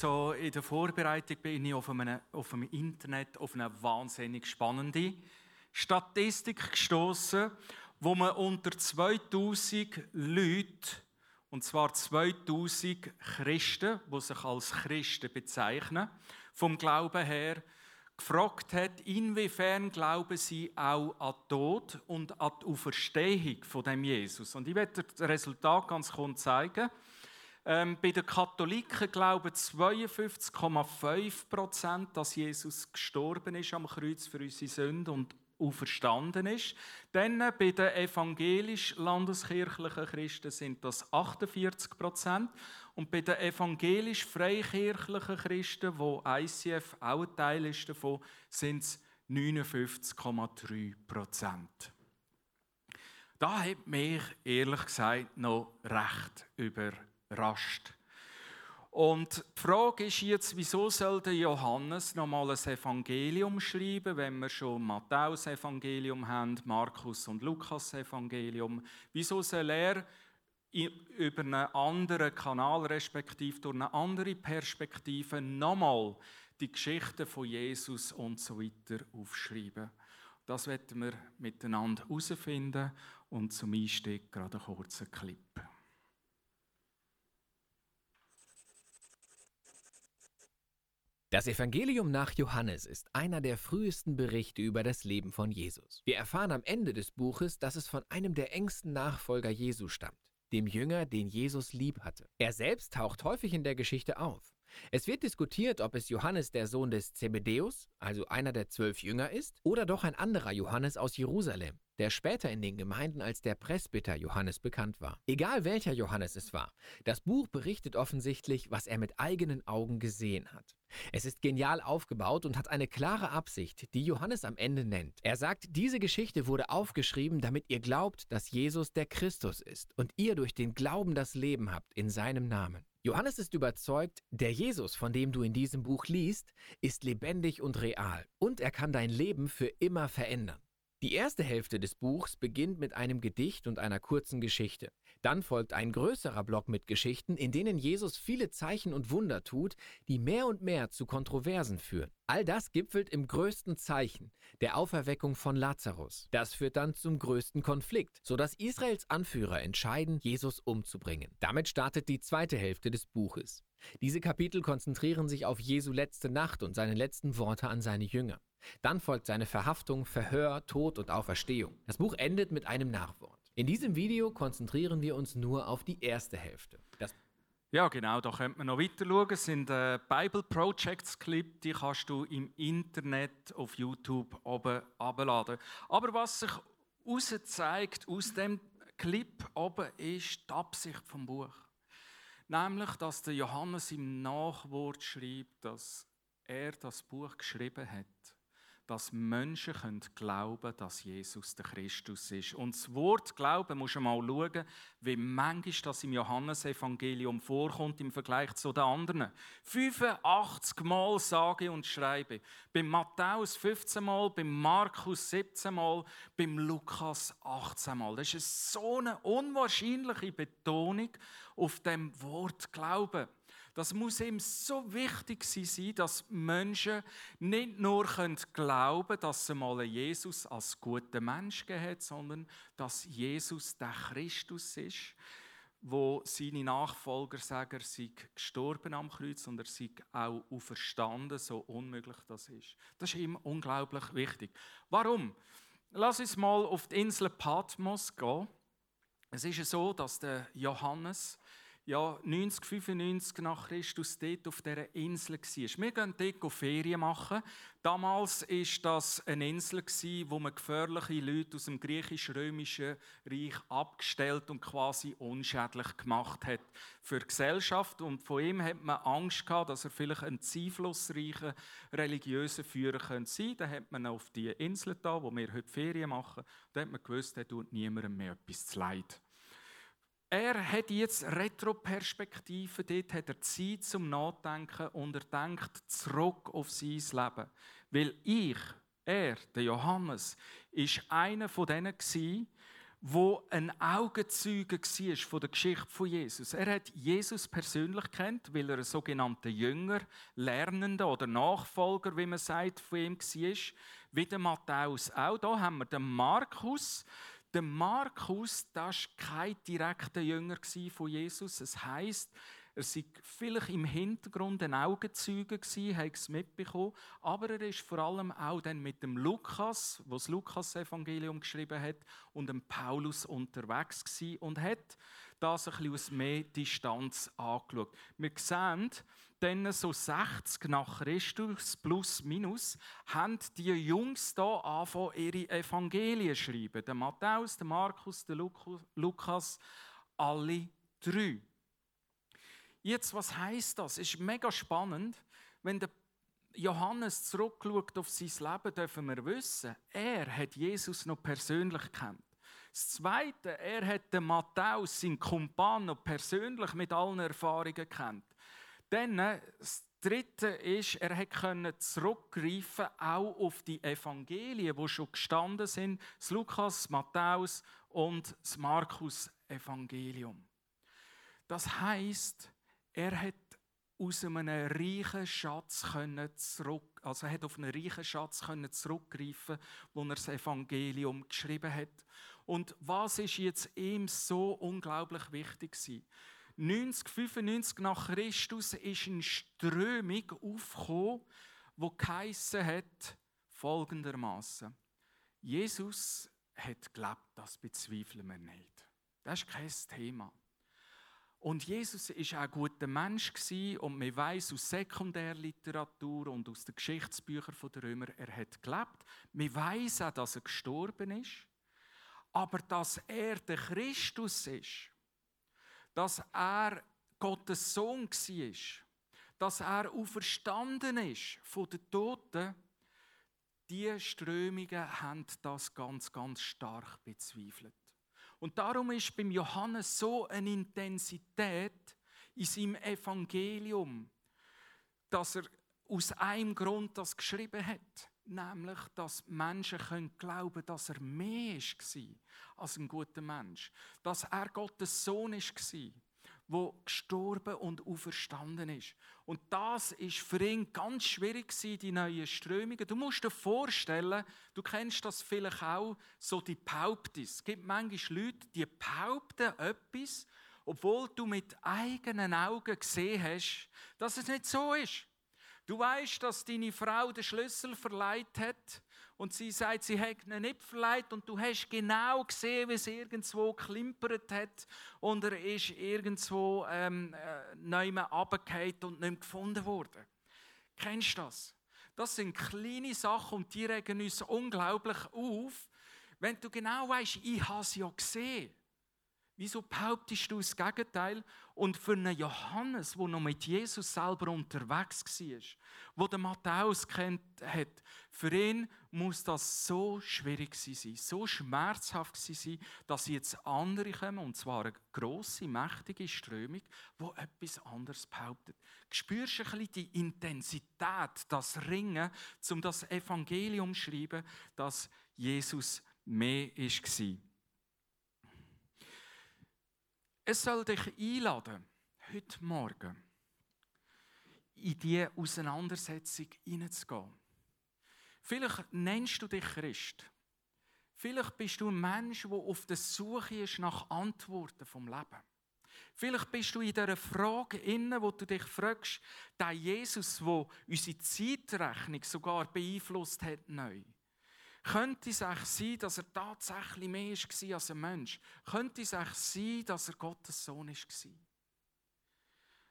So in der Vorbereitung bin ich auf, einem, auf dem Internet auf eine wahnsinnig spannende Statistik gestoßen, wo man unter 2000 Leute und zwar 2000 Christen, die sich als Christen bezeichnen, vom Glauben her gefragt hat, inwiefern glauben sie auch an den Tod und an die Auferstehung von dem Jesus. Und ich werde das Resultat ganz kurz zeigen. Ähm, bei den Katholiken glauben 52,5 Prozent, dass Jesus gestorben ist am Kreuz für unsere Sünden und auferstanden ist. Dann bei den evangelisch-landeskirchlichen Christen sind das 48 Prozent. Und bei den evangelisch-freikirchlichen Christen, wo ICF auch ein Teil ist davon, sind es 59,3 Prozent. Da hat mich ehrlich gesagt noch recht überrascht überrascht. Und die Frage ist jetzt, wieso soll der Johannes nochmal ein Evangelium schreiben, wenn wir schon Matthäus Evangelium haben, Markus und Lukas Evangelium? Wieso soll er über einen anderen Kanal, respektive durch eine andere Perspektive, nochmal die Geschichte von Jesus und so weiter aufschreiben? Das werden wir miteinander herausfinden und zum Einstieg gerade einen kurzen Clip. Das Evangelium nach Johannes ist einer der frühesten Berichte über das Leben von Jesus. Wir erfahren am Ende des Buches, dass es von einem der engsten Nachfolger Jesu stammt, dem Jünger, den Jesus lieb hatte. Er selbst taucht häufig in der Geschichte auf. Es wird diskutiert, ob es Johannes der Sohn des Zebedeus, also einer der zwölf Jünger ist, oder doch ein anderer Johannes aus Jerusalem, der später in den Gemeinden als der Presbyter Johannes bekannt war. Egal welcher Johannes es war, das Buch berichtet offensichtlich, was er mit eigenen Augen gesehen hat. Es ist genial aufgebaut und hat eine klare Absicht, die Johannes am Ende nennt. Er sagt, diese Geschichte wurde aufgeschrieben, damit ihr glaubt, dass Jesus der Christus ist und ihr durch den Glauben das Leben habt in seinem Namen. Johannes ist überzeugt, der Jesus, von dem du in diesem Buch liest, ist lebendig und real und er kann dein Leben für immer verändern. Die erste Hälfte des Buchs beginnt mit einem Gedicht und einer kurzen Geschichte. Dann folgt ein größerer Block mit Geschichten, in denen Jesus viele Zeichen und Wunder tut, die mehr und mehr zu Kontroversen führen. All das gipfelt im größten Zeichen, der Auferweckung von Lazarus. Das führt dann zum größten Konflikt, sodass Israels Anführer entscheiden, Jesus umzubringen. Damit startet die zweite Hälfte des Buches. Diese Kapitel konzentrieren sich auf Jesu letzte Nacht und seine letzten Worte an seine Jünger. Dann folgt seine Verhaftung, Verhör, Tod und Auferstehung. Das Buch endet mit einem Nachwort. In diesem Video konzentrieren wir uns nur auf die erste Hälfte. Das ja, genau, da könnte man noch weiter schauen. Es sind äh, Bible Projects Clip, die kannst du im Internet auf YouTube oben abladen. Aber was sich heraus zeigt aus dem Clip oben ist die Absicht vom Buch. Nämlich, dass der Johannes im Nachwort schreibt, dass er das Buch geschrieben hat dass Menschen können glauben dass Jesus der Christus ist. Und das Wort Glauben muss man mal schauen, wie manchmal das im Johannesevangelium vorkommt im Vergleich zu den anderen. 85 Mal sage und schreibe. Beim Matthäus 15 Mal, beim Markus 17 Mal, beim Lukas 18 Mal. Das ist so eine unwahrscheinliche Betonung auf dem Wort Glauben. Das muss ihm so wichtig sein, dass Menschen nicht nur glauben können, dass sie mal Jesus als guter Mensch gegeben sondern dass Jesus der Christus ist, wo seine Nachfolger sagen, er sei gestorben am Kreuz und er sei auch auferstanden, so unmöglich das ist. Das ist ihm unglaublich wichtig. Warum? Lass uns mal auf die Insel Patmos gehen. Es ist so, dass der Johannes ja, 90, 95 nach Christus dort auf dieser Insel war. Wir gehen dort Ferien machen. Damals war das eine Insel, wo man gefährliche Leute aus dem griechisch-römischen Reich abgestellt und quasi unschädlich gemacht hat für die Gesellschaft. Und von ihm hat man Angst gehabt, dass er vielleicht ein einflussreicher religiöser Führer sein könnte. Dann hat man auf die Insel da, wo wir heute Ferien machen, da hat man gewusst, er tut niemandem mehr etwas zu leid. Er hat jetzt Retroperspektive, dort hat er Zeit zum Nachdenken und er denkt zurück auf sein Leben. Weil ich, er, der Johannes, ist einer von denen wo ein Augenzeuge war von der Geschichte von Jesus. Er hat Jesus persönlich kennt, weil er ein sogenannter Jünger, Lernender oder Nachfolger, wie man sagt, von ihm war. Wie der Matthäus auch. Da haben wir den Markus, der Markus, das war kein direkter Jünger von Jesus. Es heißt, er war vielleicht im Hintergrund ein Augenzeuge hat es mitbekommen, aber er ist vor allem auch dann mit dem Lukas, wo das Lukas-Evangelium geschrieben hat, und dem Paulus unterwegs und hat das ein bisschen aus mehr Distanz angeschaut. Wir sehen, dann so 60 nach Christus plus minus haben die Jungs da angefangen, ihre Evangelien zu schreiben. Der Matthäus, der Markus, der Lukas, alle drei. Jetzt, was heißt das? Es ist mega spannend, wenn der Johannes zurückschaut auf sein Leben, dürfen wir wissen, er hat Jesus noch persönlich kennt. Das Zweite, er hat den Matthäus, seinen Kumpan, noch persönlich mit allen Erfahrungen kennt. Dann äh, das Dritte ist, er konnte zurückgreifen auch auf die Evangelien, die schon gestanden sind, das Lukas, Matthäus und das Markus-Evangelium. Das heißt, er hat aus einem reichen Schatz zurück, also er hat auf einen reichen Schatz zurückgreifen, wo er das Evangelium geschrieben hat. Und was ist jetzt ihm so unglaublich wichtig gewesen? 90, 95 nach Christus ist eine Strömung aufgekommen, wo geheissen hat, folgendermaßen: Jesus hat gelebt, das bezweifeln wir nicht. Das ist kein Thema. Und Jesus ist auch ein guter Mensch und man weiß aus Sekundärliteratur und aus den Geschichtsbüchern der Römer, er hat gelebt. Man weiß auch, dass er gestorben ist. Aber dass er der Christus ist, dass er Gottes Sohn war, dass er auferstanden ist von den Toten, die Strömungen haben das ganz, ganz stark bezweifelt. Und darum ist beim Johannes so eine Intensität in seinem Evangelium, dass er aus einem Grund das geschrieben hat, nämlich, dass Menschen können glauben, dass er mehr war als ein guter Mensch, dass er Gottes Sohn war, wo gestorben und auferstanden ist. Und das ist für ihn ganz schwierig die neuen Strömungen. Du musst dir vorstellen, du kennst das vielleicht auch, so die Behauptung. Es gibt manchmal Leute, die behaupten etwas, obwohl du mit eigenen Augen gesehen hast, dass es nicht so ist. Du weißt, dass deine Frau den Schlüssel verleiht hat und sie sagt, sie hat ihn nicht verleiht und du hast genau gesehen, wie es irgendwo klimpert hat und er ist irgendwo ähm, äh, neu und nicht gefunden worden. Kennst du das? Das sind kleine Sachen und die regen uns unglaublich auf, wenn du genau weißt, ich habe es ja gesehen. Wieso behauptest du das Gegenteil? Und für einen Johannes, der noch mit Jesus selber unterwegs war, wo der Matthäus kennt hat, für ihn muss das so schwierig sein, so schmerzhaft sein, dass jetzt andere kommen, und zwar eine grosse, mächtige Strömung, wo etwas anderes behauptet. Spürst du ein bisschen die Intensität, das Ringen, um das Evangelium zu schreiben, dass Jesus mehr war? Es soll dich einladen, heute Morgen in diese Auseinandersetzung hineinzugehen. Vielleicht nennst du dich Christ. Vielleicht bist du ein Mensch, der auf der Suche ist nach Antworten vom Leben. Vielleicht bist du in dieser Frage inne, wo du dich fragst, der Jesus, der unsere Zeitrechnung sogar beeinflusst hat, neu. Könnte es auch sein, dass er tatsächlich mehr war als ein Mensch? Könnte es auch sein, dass er Gottes Sohn war?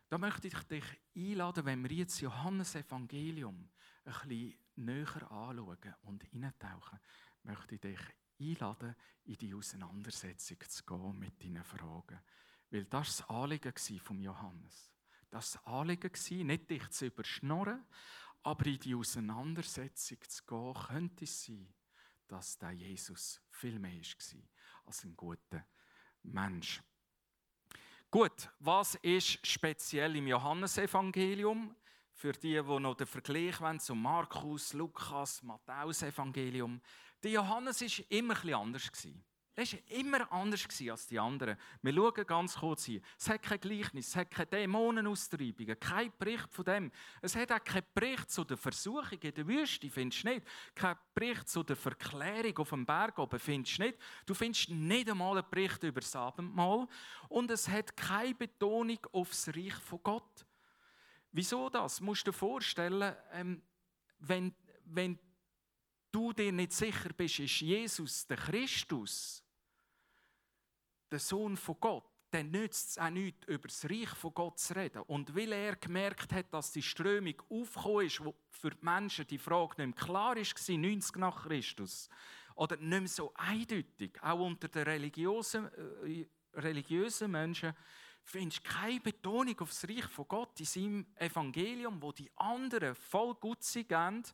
Da möchte ich dich einladen, wenn wir jetzt Johannes Evangelium ein bisschen näher anschauen und eintauchen, möchte ich dich einladen, in die Auseinandersetzung zu gehen mit deinen Fragen. Weil das war das Anliegen von Johannes. Das war das Anliegen, nicht dich zu überschnorren, aber in die Auseinandersetzung zu gehen, könnte es sein, dass der Jesus viel mehr war als ein guter Mensch. Gut, was ist speziell im Johannesevangelium? Für die, die noch den Vergleich wollen zum Markus, Lukas, Matthäus Evangelium. Der Johannes war immer etwas anders. Er war immer anders als die anderen. Wir schauen ganz kurz hier. Es hat kein Gleichnis, es hat keine Dämonenaustreibungen, kein Bericht von dem. Es hat auch keinen Bericht zu der Versuchung in der Wüste, findest du nicht. Kein Bericht zu der Verklärung auf dem Berg oben, findest du nicht. Du findest nicht einmal einen Bericht über das Abendmahl. Und es hat keine Betonung auf das Reich von Gott. Wieso das? Du musst dir vorstellen, ähm, wenn, wenn du dir nicht sicher bist, ist Jesus der Christus, der Sohn von Gott, dann nützt es auch nichts, über das Reich von Gott zu reden. Und weil er gemerkt hat, dass die Strömung aufgekommen ist, wo für die Menschen die Frage nicht mehr klar war, 90 nach Christus, oder nicht mehr so eindeutig, auch unter den religiösen, äh, religiösen Menschen, findest du keine Betonung auf das Reich von Gott in seinem Evangelium, wo die anderen voll gut sind,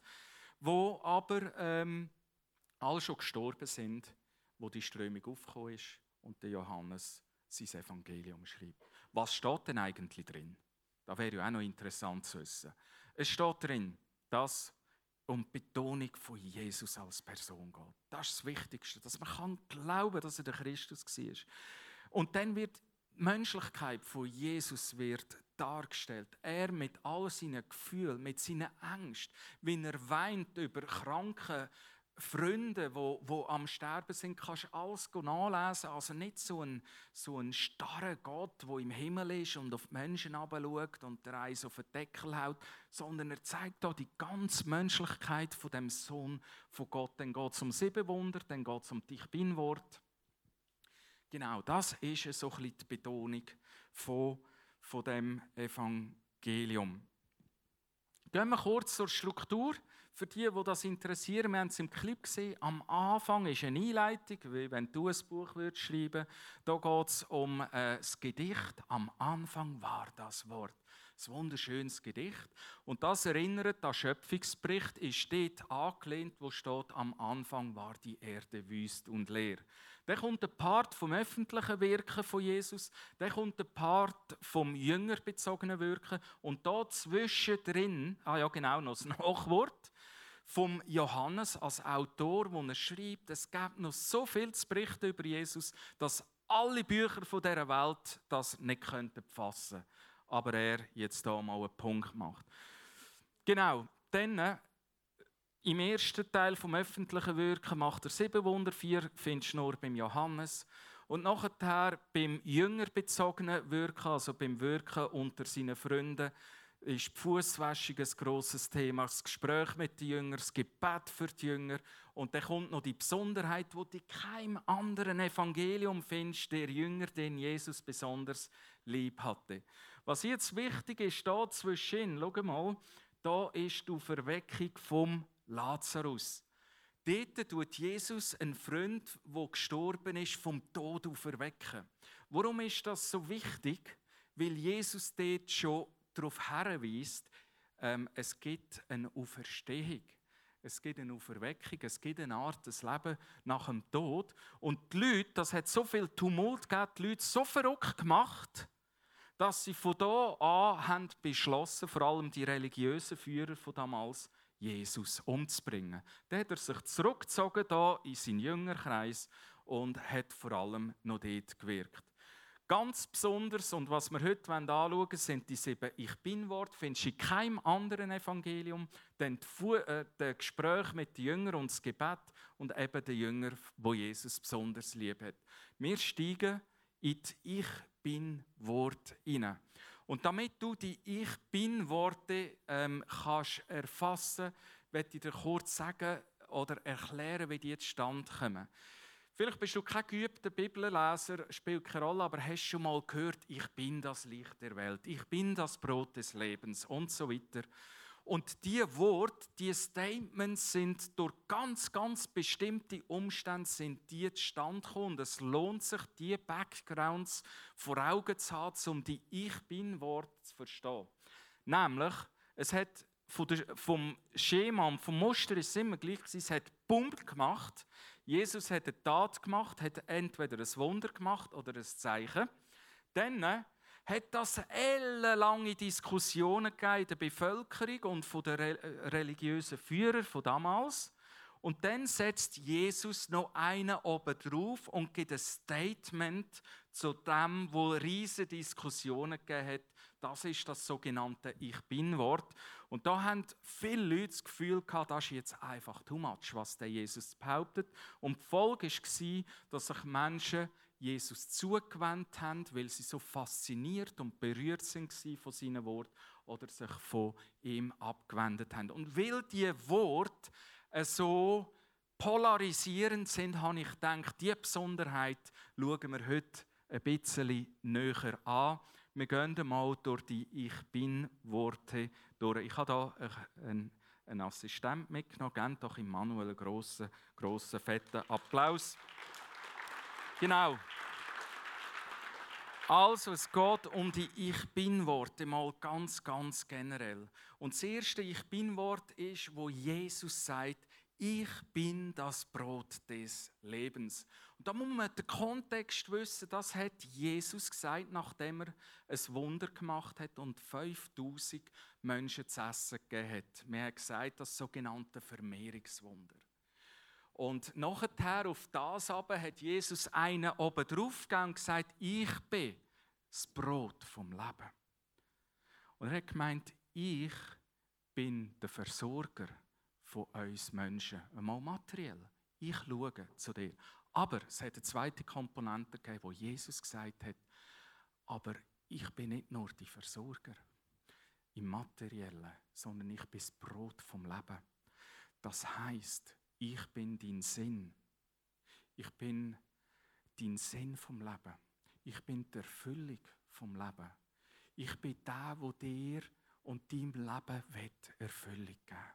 wo aber ähm, alle schon gestorben sind, wo die Strömung aufgekommen ist und der Johannes sein Evangelium schreibt. Was steht denn eigentlich drin? Da wäre ja auch noch interessant zu wissen. Es steht drin, dass um die Betonung von Jesus als Person geht. Das ist das Wichtigste, dass man kann glauben, dass er der Christus war. Und dann wird die Menschlichkeit von Jesus wird dargestellt. Er mit all seinen Gefühlen, mit seinen Ängsten, wie er weint über kranke Freunde, wo, wo am Sterben sind, kannst du alles nachlesen. Also nicht so ein, so ein starrer Gott, wo im Himmel ist und auf die Menschen schaut und der Eis auf den Deckel haut, sondern er zeigt da die ganze Menschlichkeit von dem Sohn von Gott. Dann geht es um sieben Wunder, dann geht es um dich bin Wort. Genau, das ist so ein bisschen die Betonung von, von dem Evangelium. Gehen wir kurz zur Struktur. Für die, die das interessieren, wir haben es im Clip gesehen. Am Anfang ist eine Einleitung, wie wenn du ein Buch würdest schreiben Da geht es um äh, das Gedicht. Am Anfang war das Wort. Ein wunderschönes Gedicht. Und das erinnert an Schöpfungsbericht, ist dort angelehnt, wo steht, am Anfang war die Erde wüst und leer. Dann kommt der Part vom öffentlichen Wirken von Jesus, dann kommt der Part vom jüngerbezogenen Wirken und da zwischendrin, ah ja genau, noch das Nachwort, vom Johannes als Autor, wo er schreibt, es gibt noch so viel zu berichten über Jesus, dass alle Bücher von dieser Welt das nicht könnten fassen aber er jetzt da mal einen Punkt macht. Genau, dann äh, im ersten Teil vom öffentlichen Wirken macht er sieben Wunder, vier findest du nur beim Johannes. Und nachher beim jüngerbezogenen Wirken, also beim Wirken unter seinen Freunden, ist die Fußwäschung ein grosses Thema, das Gespräch mit den Jüngern, das Gebet für die Jünger. Und dann kommt noch die Besonderheit, die du in keinem anderen Evangelium findest, der Jünger, den Jesus besonders lieb hatte. Was jetzt wichtig ist, da zwischen, schau mal, da ist die Verweckung vom Lazarus. Dort tut Jesus einen Freund, der gestorben ist, vom Tod auferwecken. Warum ist das so wichtig? Weil Jesus dort schon darauf hinweist, ähm, es gibt eine Auferstehung. Es gibt eine Auferweckung, es gibt eine Art des Leben nach dem Tod. Und die Leute, das hat so viel Tumult gegeben, die Leute so verrückt gemacht, dass sie von da an haben beschlossen, vor allem die religiösen Führer von damals, Jesus umzubringen. Dann hat er sich zurückgezogen da in seinen Jüngerkreis und hat vor allem noch dort gewirkt. Ganz besonders, und was wir heute anschauen wollen, sind die sieben Ich Bin-Worte. Findest du in keinem anderen Evangelium. Dann äh, das Gespräch mit den Jüngern und das Gebet und eben den Jünger, wo Jesus besonders lieb hat. Wir steigen in die Ich Bin-Worte hinein. Und damit du die Ich Bin-Worte ähm, kannst erfassen, werde ich dir kurz sagen oder erklären, wie die jetzt stand kommen. Vielleicht bist du kein geübter Bibelleser, spielt keine Rolle, aber hast schon mal gehört, ich bin das Licht der Welt, ich bin das Brot des Lebens und so weiter. Und die Worte, die Statements sind durch ganz, ganz bestimmte Umstände sind die zustande gekommen. Und es lohnt sich, die Backgrounds vor Augen zu haben, um die Ich Bin-Worte zu verstehen. Nämlich, es hat vom Schema vom Muster ist es immer gleich es hat Pump gemacht. Jesus hat eine Tat gemacht, hat entweder ein Wunder gemacht oder ein Zeichen. Dann hat das ellenlange Diskussionen in der Bevölkerung und von den religiösen Führern von damals. Und dann setzt Jesus noch einen oben drauf und gibt ein Statement zu dem, wo riesige Diskussionen gegeben hat. Das ist das sogenannte Ich Bin-Wort. Und da haben viele Leute das Gefühl gehabt, das ist jetzt einfach too much, was der Jesus behauptet. Und die Folge war, dass sich Menschen Jesus zugewandt haben, weil sie so fasziniert und berührt sind von seinen Worten oder sich von ihm abgewendet haben. Und weil die Worte so polarisierend sind, habe ich gedacht, diese Besonderheit schauen wir heute ein bisschen näher an. Wir gehen mal durch die Ich Bin-Worte durch. Ich habe hier einen Assistent mitgenommen. Gebt doch Immanuel einen grossen, grossen, fetten Applaus Genau. Also, es geht um die Ich Bin-Worte, mal ganz, ganz generell. Und das erste Ich Bin-Wort ist, wo Jesus sagt, ich bin das Brot des Lebens. Und da muss man den Kontext wissen, das hat Jesus gesagt, nachdem er ein Wunder gemacht hat und 5000 Menschen zu essen gegeben hat. Wir haben gesagt, das sogenannte Vermehrungswunder. Und nachher auf das aber hat Jesus einen oben drauf und gesagt, ich bin das Brot vom Leben. Und er hat gemeint, ich bin der Versorger von uns Menschen. Einmal materiell. Ich schaue zu dir. Aber es hat eine zweite Komponente gegeben, wo Jesus gesagt hat, aber ich bin nicht nur die Versorger im Materiellen, sondern ich bin das Brot vom Leben. Das heißt, ich bin dein Sinn. Ich bin dein Sinn vom Leben. Ich bin die Erfüllung vom Leben. Ich bin der, wo dir und deinem Leben Erfüllung geben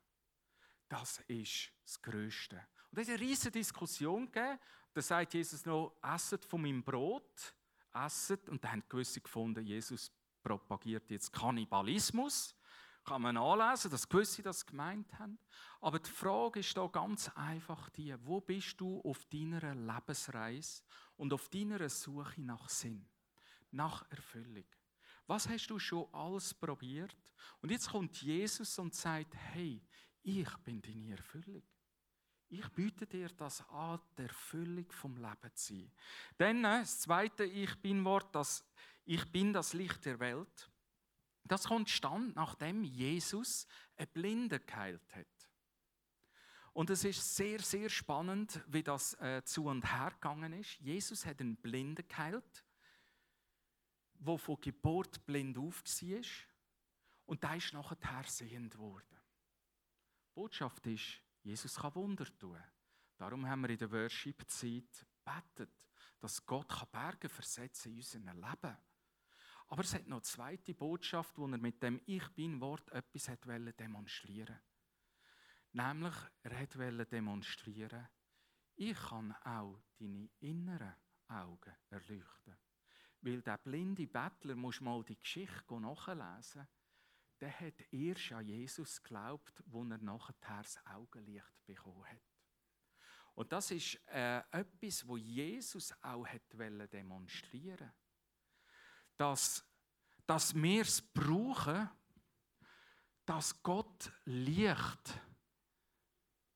Das ist das Größte. Und es eine riesige Diskussion gegeben. Da sagt Jesus noch, esset von meinem Brot, esset. Und da haben gewisse gefunden, Jesus propagiert jetzt Kannibalismus kann man anlesen, dass gewisse das gemeint haben. Aber die Frage ist da ganz einfach die, wo bist du auf deiner Lebensreise und auf deiner Suche nach Sinn, nach Erfüllung? Was hast du schon alles probiert? Und jetzt kommt Jesus und sagt, hey, ich bin deine Erfüllung. Ich biete dir das an, die Erfüllung vom Leben zu sein. Dann äh, das zweite Ich bin-Wort, das Ich bin das Licht der Welt. Das kommt stand, nachdem Jesus eine Blinde geheilt hat. Und es ist sehr, sehr spannend, wie das äh, zu und her gegangen ist. Jesus hat einen Blinden geheilt, der von Geburt blind auf. Und der ist nachher sehend worden. Die Botschaft ist, Jesus kann Wunder tun. Darum haben wir in der Worship-Zeit betet, dass Gott Berge versetzen in unserem Leben. Aber es hat noch eine zweite Botschaft, wo er mit dem Ich Bin-Wort etwas hat demonstrieren Nämlich, er wollte demonstrieren, ich kann auch deine inneren Augen erleuchten. Weil der blinde Bettler, muss mal die Geschichte nachlesen, der hat erst an Jesus geglaubt, wo er nachher das Augenlicht bekommen hat. Und das ist äh, etwas, wo Jesus auch hat demonstrieren wollte dass, dass wir es brauchen, dass Gott Licht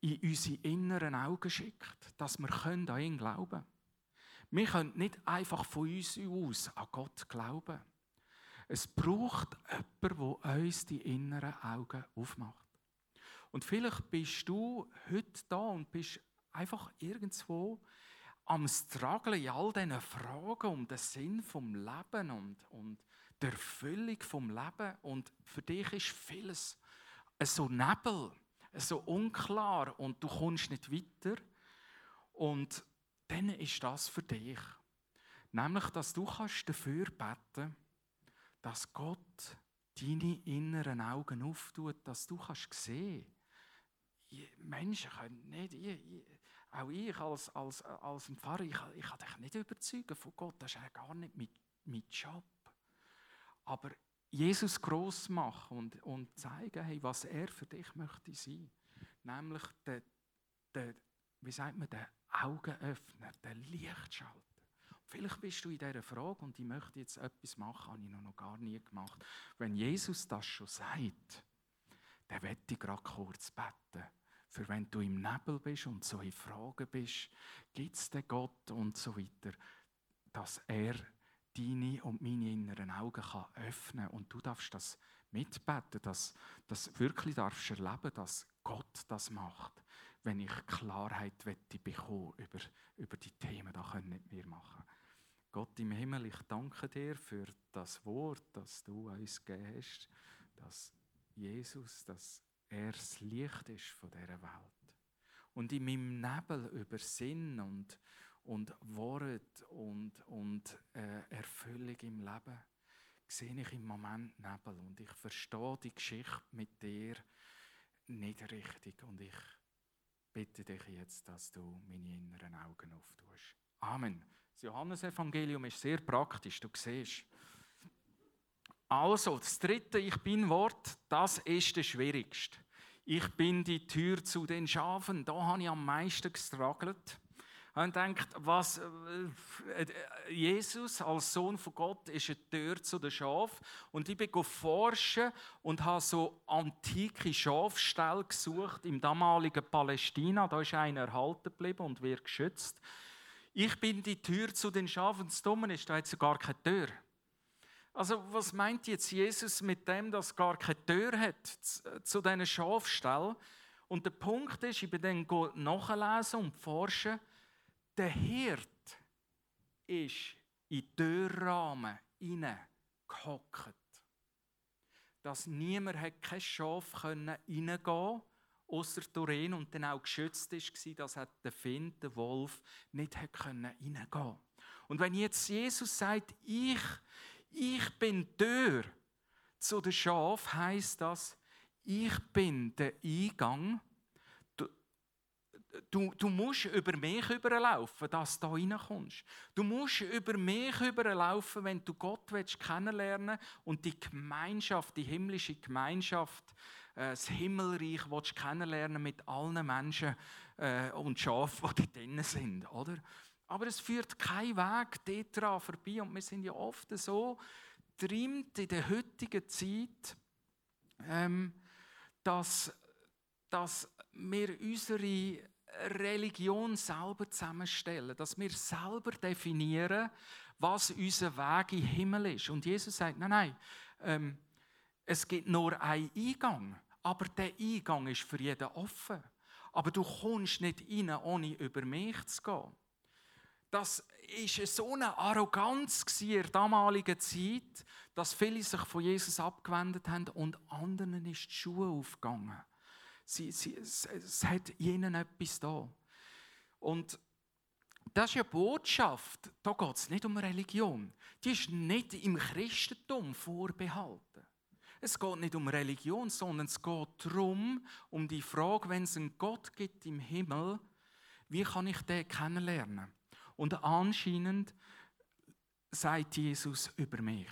in unsere inneren Augen schickt, dass wir an ihn glauben können. Wir können nicht einfach von uns aus an Gott glauben. Es braucht jemanden, der uns die inneren Augen aufmacht. Und vielleicht bist du heute da und bist einfach irgendwo am Struggle in all diesen Fragen um den Sinn vom Leben und, und der Erfüllung vom Leben. Und für dich ist vieles so Nebel, so unklar und du kommst nicht weiter. Und dann ist das für dich. Nämlich, dass du kannst dafür beten dass Gott deine inneren Augen auftut, dass du kannst sehen Menschen können nicht, ich, ich, auch ich als, als, als Pfarrer, ich, ich kann dich nicht überzeugen von Gott, das ist ja gar nicht mein, mein Job. Aber Jesus groß machen und, und zeigen, hey, was er für dich möchte sein. Nämlich der, der, wie sagt man, der Augenöffner, der Lichtschalter. Vielleicht bist du in dieser Frage und ich möchte jetzt etwas machen, habe ich noch gar nie gemacht. Wenn Jesus das schon sagt, dann werde ich gerade kurz beten. Für wenn du im Nebel bist und so in Fragen bist, gibt es den Gott und so weiter, dass er deine und meine inneren Augen kann öffnen und du darfst das mitbeten, dass das wirklich darfst erleben, dass Gott das macht, wenn ich Klarheit wette bekomme über, über die Themen, da können nicht wir machen. Gott im Himmel, ich danke dir für das Wort, das du uns gegeben hast, dass Jesus, dass er das Licht ist von dieser Welt. Und in meinem Nebel über Sinn und, und Wort und, und äh, Erfüllung im Leben sehe ich im Moment Nebel und ich verstehe die Geschichte mit dir nicht richtig und ich bitte dich jetzt, dass du meine inneren Augen auftust. Amen. Das Johannesevangelium ist sehr praktisch, du siehst. Also, das dritte Ich Bin-Wort, das ist das Schwierigste. Ich bin die Tür zu den Schafen. Da habe ich am meisten gestruggelt. Und denkt, was, äh, äh, Jesus als Sohn von Gott ist eine Tür zu den Schafen. Und ich bin forschen und habe so antike Schafställe gesucht im damaligen Palästina. Da ist einer erhalten geblieben und wird geschützt. Ich bin die Tür zu den Schafen. Das Dumme ist, da hat es gar keine Tür. Also was meint jetzt Jesus mit dem, dass gar keine Tür hat zu diesen Schafstall? Und der Punkt ist, ich bin dann nachlesen und forschen, der Hirt ist in Türrahmen hineingehockt. Dass niemand hat kein Schaf reingehen konnte, außer Turin und dann auch geschützt war, dass der Find, der Wolf, nicht reingehen konnte. Und wenn jetzt Jesus sagt, ich ich bin Tür zu den Schaf, heißt das, ich bin der Eingang. Du, du, du musst über mich überlaufen, dass du da reinkommst. Du musst über mich überlaufen, wenn du Gott willst kennenlernen und die Gemeinschaft, die himmlische Gemeinschaft, äh, das Himmelreich willst kennenlernen mit allen Menschen äh, und Schafen, die drinnen sind, oder? Aber es führt kein Weg daran vorbei. Und wir sind ja oft so trimmt in der heutigen Zeit, ähm, dass, dass wir unsere Religion selber zusammenstellen, dass wir selber definieren, was unser Weg im Himmel ist. Und Jesus sagt, nein, nein, ähm, es gibt nur einen Eingang, aber der Eingang ist für jeden offen. Aber du kommst nicht rein, ohne über mich zu gehen. Das war so eine Arroganz in der damaligen Zeit, dass viele sich von Jesus abgewendet haben und anderen ist die Schuhe aufgegangen. Sie, sie, es, es hat ihnen etwas da. Und das ist eine Botschaft, da geht es nicht um Religion. Die ist nicht im Christentum vorbehalten. Es geht nicht um Religion, sondern es geht darum, um die Frage, wenn es einen Gott gibt im Himmel, wie kann ich den kennenlernen? Und anscheinend sagt Jesus über mich.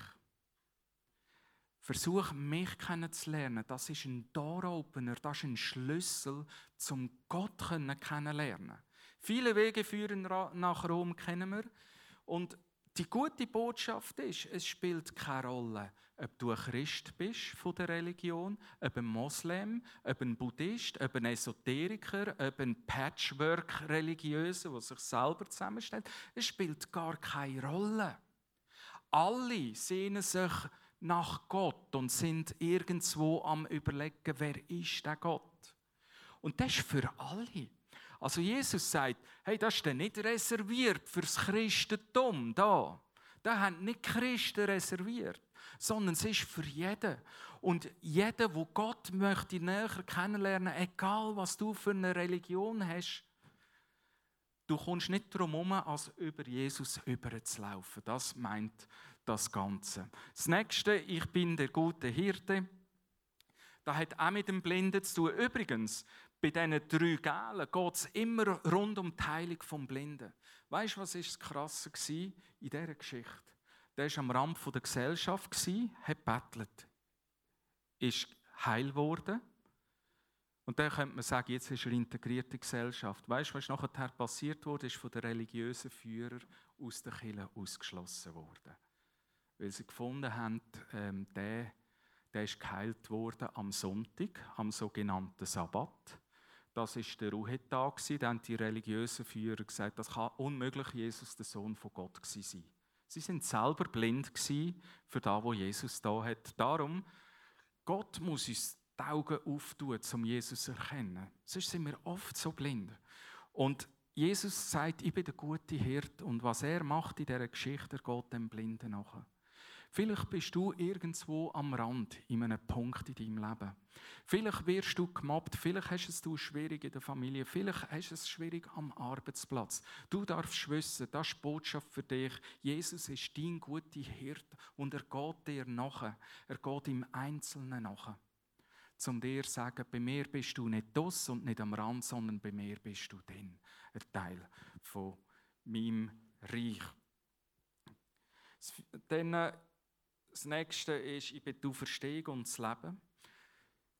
Versuch mich kennenzulernen. Das ist ein Door-Opener, das ist ein Schlüssel, zum Gott kennenzulernen. Viele Wege führen nach Rom, kennen wir. Und die gute Botschaft ist, es spielt keine Rolle, ob du ein Christ bist von der Religion, ob ein Moslem, ob ein Buddhist, ob ein Esoteriker, ob ein Patchwork-Religiöser, der sich selber zusammenstellt. Es spielt gar keine Rolle. Alle sehnen sich nach Gott und sind irgendwo am überlegen, wer ist der Gott? Und das ist für alle. Also Jesus sagt, hey, das ist nicht reserviert fürs Christentum da. Da haben nicht Christen reserviert, sondern es ist für jeden. Und jeder, wo Gott möchte näher kennenlernen, egal was du für eine Religion hast, Du kommst nicht darum herum, als über Jesus überzulaufen. Das meint das Ganze. Das nächste, ich bin der gute Hirte. Das hat auch mit dem Blinden zu tun. Übrigens, bei diesen drei Gelen geht es immer rund um die Heilung vom Blinden. Weißt du, was ist das Krasse in dieser Geschichte? Der war am Rand der Gesellschaft, hat bettelt, ist heil geworden. Und dann könnte man sagen, jetzt ist er integrierte Gesellschaft. Weißt du, was nachher passiert wurde, ist von den religiösen Führern aus der Kirche ausgeschlossen worden. Weil sie gefunden haben, ähm, der, der ist geheilt worden am Sonntag, am sogenannten Sabbat. Das war der Ruhetag. Da haben die religiösen Führer gesagt, das kann unmöglich Jesus, der Sohn von Gott, sein. Sie sind selber blind für das, was Jesus da hat. Darum, Gott muss uns die Augen auftun, um Jesus zu erkennen. Sonst sind wir oft so blind. Und Jesus sagt, ich bin der gute Hirt und was er macht in dieser Geschichte, er geht dem Blinden nach. Vielleicht bist du irgendwo am Rand in einem Punkt in deinem Leben. Vielleicht wirst du gemobbt, vielleicht hast es du schwierig in der Familie, vielleicht hast du es schwierig am Arbeitsplatz. Du darfst wissen, das ist Botschaft für dich. Jesus ist dein guter Hirt und er geht dir nach. Er geht im Einzelnen nach. Zum dir zu sagen, bei mir bist du nicht das und nicht am Rand, sondern bei mir bist du dann ein Teil von meinem Reich. Dann äh, das nächste ist, ich bin die Auferstehung und das Leben.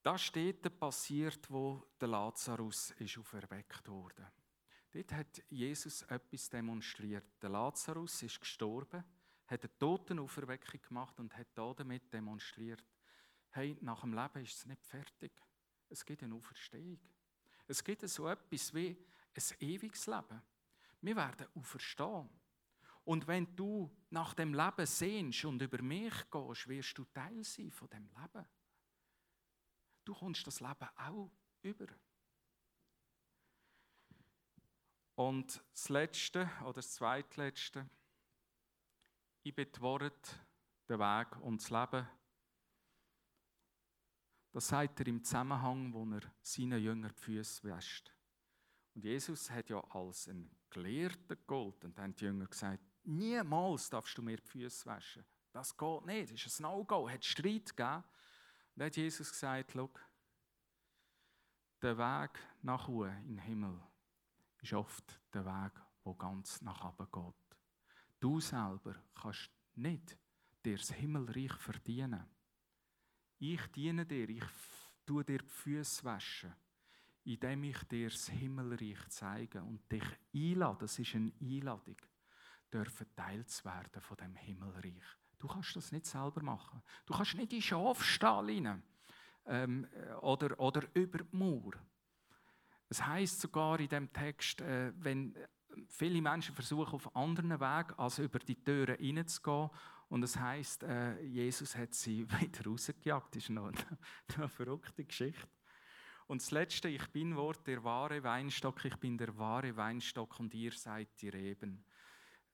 Das steht passiert, wo der Lazarus ist auferweckt wurde. Dort hat Jesus etwas demonstriert. Der Lazarus ist gestorben, hat eine Totenauferweckung gemacht und hat damit demonstriert, hey, nach dem Leben ist es nicht fertig. Es gibt eine Auferstehung. Es gibt so etwas wie ein ewiges Leben. Wir werden auferstehen. Und wenn du nach dem Leben sehnst und über mich gehst, wirst du Teil sein von dem Leben. Du kommst das Leben auch über. Und das Letzte oder das Zweitletzte, ich bin die Worte, der Weg und das Leben. Das sagt er im Zusammenhang, wo er seinen Jüngern die Füße wäscht. Und Jesus hat ja als ein Gelehrter gegolten. Und dann haben die Jünger gesagt, Niemals darfst du mir die Füße waschen. Das geht nicht. Das ist ein No-Go. Es hat Streit gegeben. dann hat Jesus gesagt: Schau, der Weg nach oben in den Himmel ist oft der Weg, der ganz nach oben geht. Du selber kannst nicht dir das Himmelreich verdienen. Ich diene dir, ich tue dir die Füße waschen, indem ich dir das Himmelreich zeige und dich einlade. Das ist eine Einladung dürfen Teil zu werden von dem Himmelreich. Du kannst das nicht selber machen. Du kannst nicht in Schafstall rein ähm, oder, oder über die Mauer. Es heißt sogar in dem Text, äh, wenn viele Menschen versuchen auf anderen Weg als über die Türen hineinzugehen und es heißt, äh, Jesus hat sie wieder rausgejagt. Das ist noch eine, eine verrückte Geschichte. Und das letzte, ich bin Wort, der wahre Weinstock, ich bin der wahre Weinstock und ihr seid die Reben.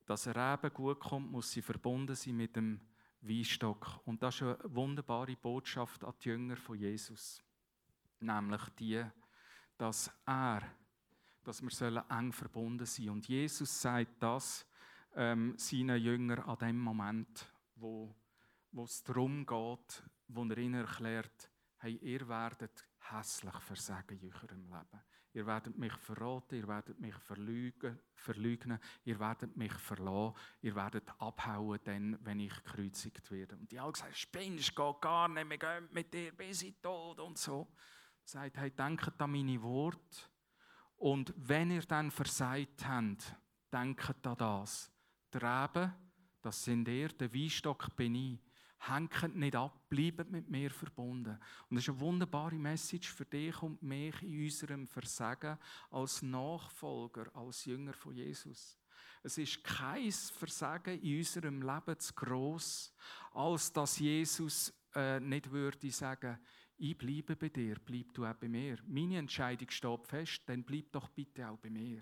Dass eine Rebe gut kommt, muss sie verbunden sein mit dem Weinstock. Und das ist eine wunderbare Botschaft an die Jünger von Jesus. Nämlich die, dass er, dass wir eng verbunden sein sollen. Und Jesus sagt das ähm, seinen Jüngern an dem Moment, wo, wo es darum geht, wo er ihnen erklärt, hey, ihr werdet hässlich versagen in eurem Leben. Ihr werdet mich verraten, ihr werdet mich verlügen, ihr werdet mich verlassen, ihr werdet abhauen, dann, wenn ich gekreuzigt werde. Und die haben gesagt, spinnst, geht gar nicht, wir gehen mit dir bis in Tod und so. Sagt, hey, denkt an meine Worte. Und wenn ihr dann versagt habt, denkt an das. Die Reben, das sind ihr, der Weinstock bin ich. Hängt nicht ab, bleibt mit mir verbunden. Und das ist eine wunderbare Message für dich und mich in unserem Versagen als Nachfolger, als Jünger von Jesus. Es ist kein Versagen in unserem Leben zu gross, als dass Jesus äh, nicht würde sagen, ich bleibe bei dir, bleib du auch bei mir. Meine Entscheidung steht fest, dann bleib doch bitte auch bei mir.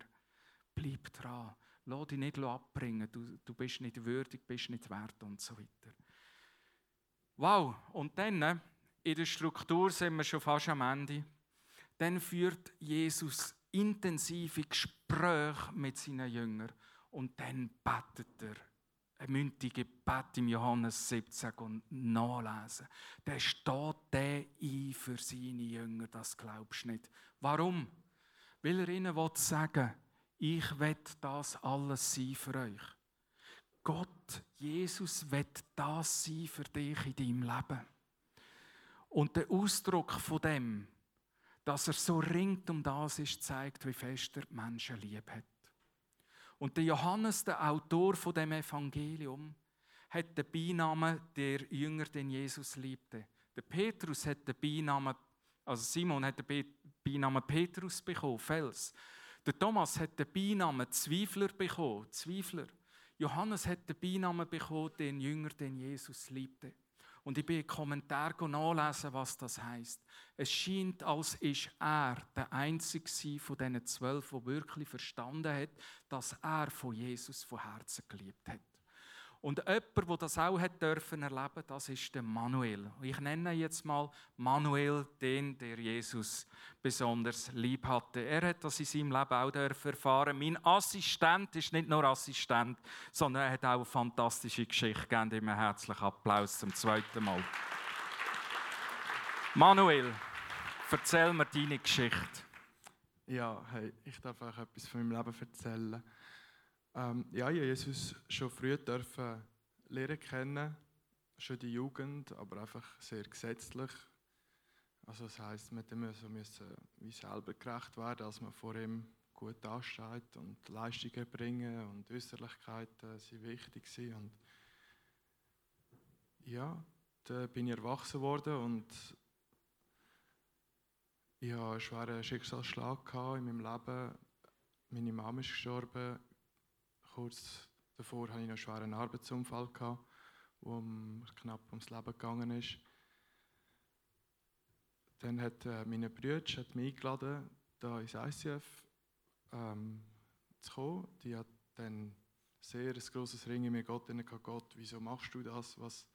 Bleib dran. Lass dich nicht abbringen, du, du bist nicht würdig, bist nicht wert und so weiter. Wow, und dann äh, in der Struktur sind wir schon fast am Ende. Dann führt Jesus intensive Gespräche Gespräch mit seinen Jüngern. Und dann betet er ein mündiges Gebet im Johannes 17 und nachlesen. Der steht der ein für seine Jünger, das glaubst du nicht. Warum? Weil er ihnen sagen will, ich will das alles sein für euch. Jesus, wird das sein für dich in deinem Leben. Und der Ausdruck von dem, dass er so ringt um das ist, zeigt, wie fest er die Menschen lieb hat. Und der Johannes, der Autor von dem Evangelium, hat den Beinamen der Jünger, den Jesus liebte. Der Petrus hat den Beinamen, also Simon hat den Beinamen Petrus bekommen, Fels. Der Thomas hat den Beinamen Zweifler bekommen, Zweifler. Johannes hat den Beinamen bekommen, den Jünger, den Jesus liebte. Und ich bin in Kommentar nachlesen, was das heißt. Es scheint, als ist er der einzige von diesen zwölf, der wirklich verstanden hat, dass er von Jesus von Herzen geliebt hat. Und jemand, der das auch hat dürfen erleben, das ist der Manuel. Ich nenne jetzt mal Manuel, den der Jesus besonders lieb hatte. Er hat das in seinem Leben auch dürfen erfahren. Mein Assistent ist nicht nur Assistent, sondern er hat auch eine fantastische Geschichte. Geben ihm einen herzlichen Applaus zum zweiten Mal. Manuel, erzähl mir deine Geschichte. Ja, hey, ich darf euch etwas von meinem Leben erzählen. Ähm, ja, ich Jesus schon früh dürfen lernen kennen, schon die Jugend, aber einfach sehr gesetzlich. Also das heisst, man musste müssen wie selber gerecht werden, dass man vor ihm gut dasteht und Leistungen bringen und Äußerlichkeiten sind wichtig sind. Und ja, da bin ich erwachsen worden und ich hatte einen schweren Schicksalsschlag in meinem Leben. Meine Mama ist gestorben, Kurz davor hatte ich einen schweren Arbeitsunfall, gehabt, wo knapp ums Leben gegangen ist. Dann hat äh, meine Brüder mich eingeladen, da ins ICF ähm, zu kommen. Die hat dann sehr ein grosses Ring in mir Gott gehabt, Gott, wieso machst du das? Was,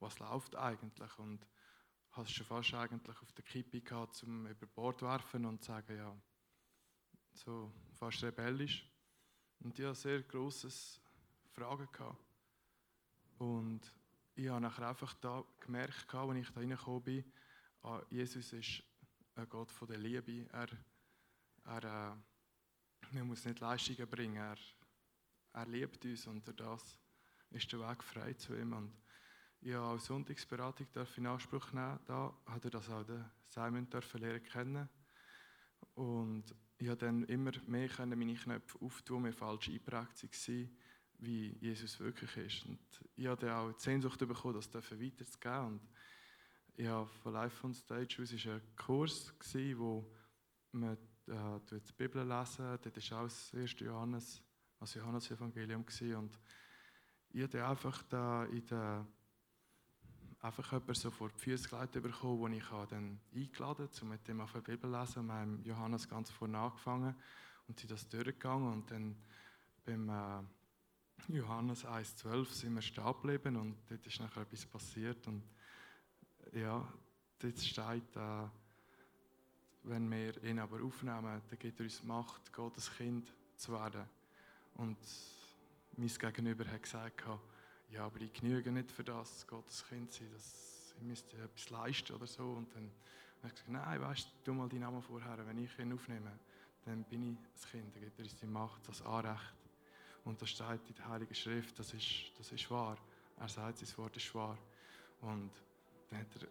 was läuft eigentlich? Und hast schon fast eigentlich auf der Kippe gehabt, zum über Bord werfen und zu sagen, ja, so fast rebellisch. Und ich hatte sehr großes Fragen. Gehabt. Und ich habe nachher einfach da gemerkt, als ich da reingekommen bin, ah, Jesus ist ein Gott von der Liebe. Er, er, äh, man muss nicht Leistungen bringen. Er, er liebt uns und durch das ist der Weg frei zu ihm. Und ich habe als Sonntagsberatung in Anspruch nehmen. Da hat er das auch den Simon lernen kennen. Und ich habe dann immer mehr meine Knöpfe auftun, mir falsch eingeprägt waren, wie Jesus wirklich ist. Und ich habe dann auch die Sehnsucht bekommen, das weiterzugeben. Und ich habe von Life on Stage aus ein Kurs, wo man äh, die Bibel lesen Dort war auch das erste Johannes, das Johannes-Evangelium. Und ich habe einfach da in der einfach jemanden so vor die Füße gelegt bekommen, wo ich dann eingeladen habe, um mit dem auf der Bibel zu lesen. Wir haben Johannes ganz vorne angefangen und sind das durchgegangen und dann beim äh, Johannes 1,12 sind wir stehen geblieben und dort ist nachher etwas passiert und ja, dort steht, äh, wenn wir ihn aber aufnehmen, dann gibt er uns Macht, Gottes Kind zu werden. Und mein Gegenüber hat gesagt, ja, aber ich genüge nicht für das, Gottes Kind sein, das, ich müsste etwas leisten oder so. Und dann habe ich gesagt, nein, weißt du, tu mal deinen Namen vorher, wenn ich ihn aufnehme, dann bin ich das Kind, dann gibt er uns die Macht, das Anrecht. Und das steht in der Heiligen Schrift, das ist, das ist wahr. Er sagt, sein Wort ist wahr. Und dann hat er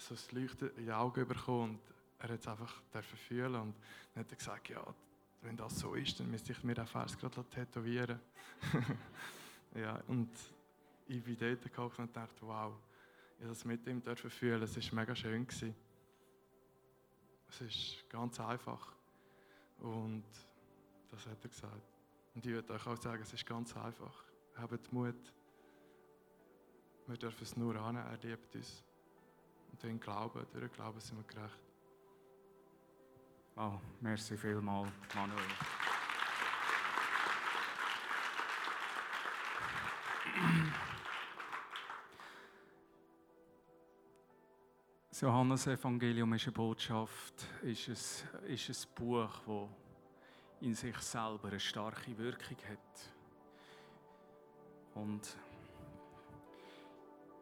so das Leuchten in die Augen bekommen und er hat es einfach fühlen und dann hat er gesagt, ja, wenn das so ist, dann müsste ich mir den Vers gerade tätowieren. ja, und ich bin dort gekocht und dachte, wow, ich das mit ihm dürfen fühlen. Es war mega schön. Gewesen. Es ist ganz einfach. Und das hat er gesagt. Und ich würde euch auch sagen, es ist ganz einfach. Habt Mut. Wir dürfen es nur an, er liebt uns. Und durch Glauben, durch Glauben sind wir gerecht. Oh, merci vielmals, Manuel. Das Johannesevangelium ist eine Botschaft, ist ein, ist ein Buch, das in sich selber eine starke Wirkung hat. Und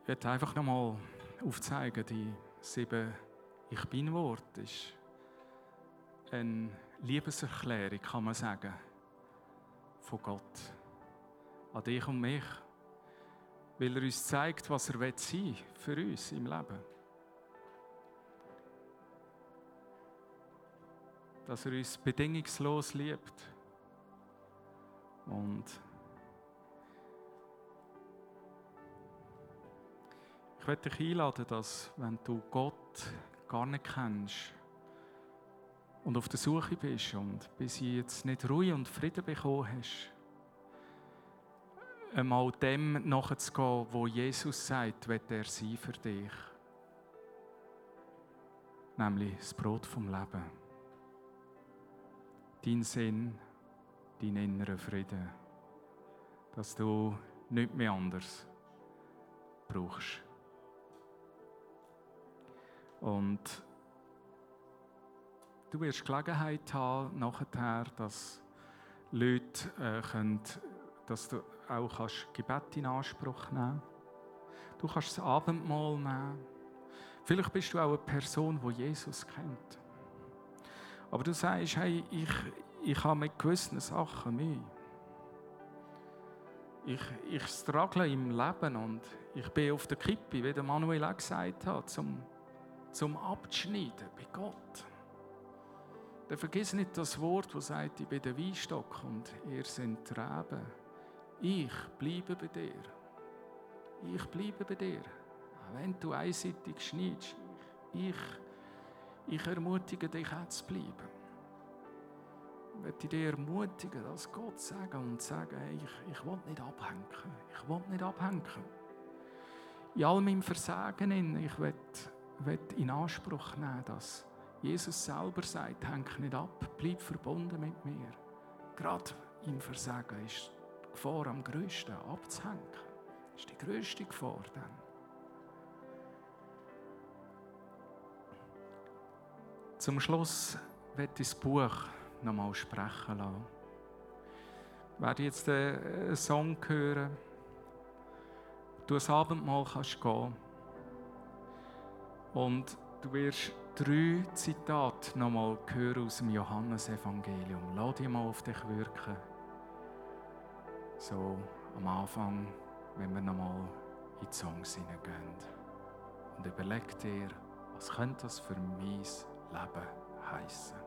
ich werde einfach nochmal aufzeigen, die sieben Ich Bin-Wort ist eine Liebeserklärung, kann man sagen, von Gott an dich und mich, weil er uns zeigt, was er sein will für uns im Leben. Dass er uns bedingungslos liebt. Und ich werde dich einladen, dass, wenn du Gott gar nicht kennst und auf der Suche bist und bis jetzt nicht Ruhe und Frieden bekommen hast, einmal dem nachzugehen, wo Jesus sagt, wird er sein für dich. Nämlich das Brot vom Leben. Dein Sinn, dein innerer Frieden. Dass du nicht mehr anders brauchst. Und du wirst Gelegenheit haben, nachher, dass Leute äh, können, dass du auch kannst Gebet in Anspruch nehmen Du kannst das Abendmahl nehmen. Vielleicht bist du auch eine Person, die Jesus kennt. Aber du sagst, hey, ich, ich habe mit gewissen Sachen Mühe. Ich, ich struggle im Leben und ich bin auf der Kippe, wie der Manuel auch gesagt hat, zum, zum Abschneiden bei Gott. Dann vergiss nicht das Wort, das sagt, ich bin der Weinstock und ihr seid die. Ich bleibe bei dir. Ich bleibe bei dir. wenn du einseitig schneidest, ich, ich ermutige dich auch zu bleiben. Ich möchte dich ermutigen, dass Gott sagen und sagen, hey, ich, ich will nicht abhängen. Ich will nicht abhängen. In all meinem Versagen, ich will, will in Anspruch nehmen, dass Jesus selber sagt, häng nicht ab, bleib verbunden mit mir. Gerade im Versagen ist Gefahr am grössten, abzuhängen. Das ist die grösste Gefahr dann. Zum Schluss wird das Buch nochmal sprechen lassen. Werde jetzt einen Song hören. Du das Abendmahl kannst gehen. Und du wirst drei Zitate nochmal hören aus dem Johannesevangelium. Lass dich mal auf dich wirken so am Anfang, wenn wir nochmal in die Songs hineingehen. Und überleg dir, was könnte das für mein Leben heißen?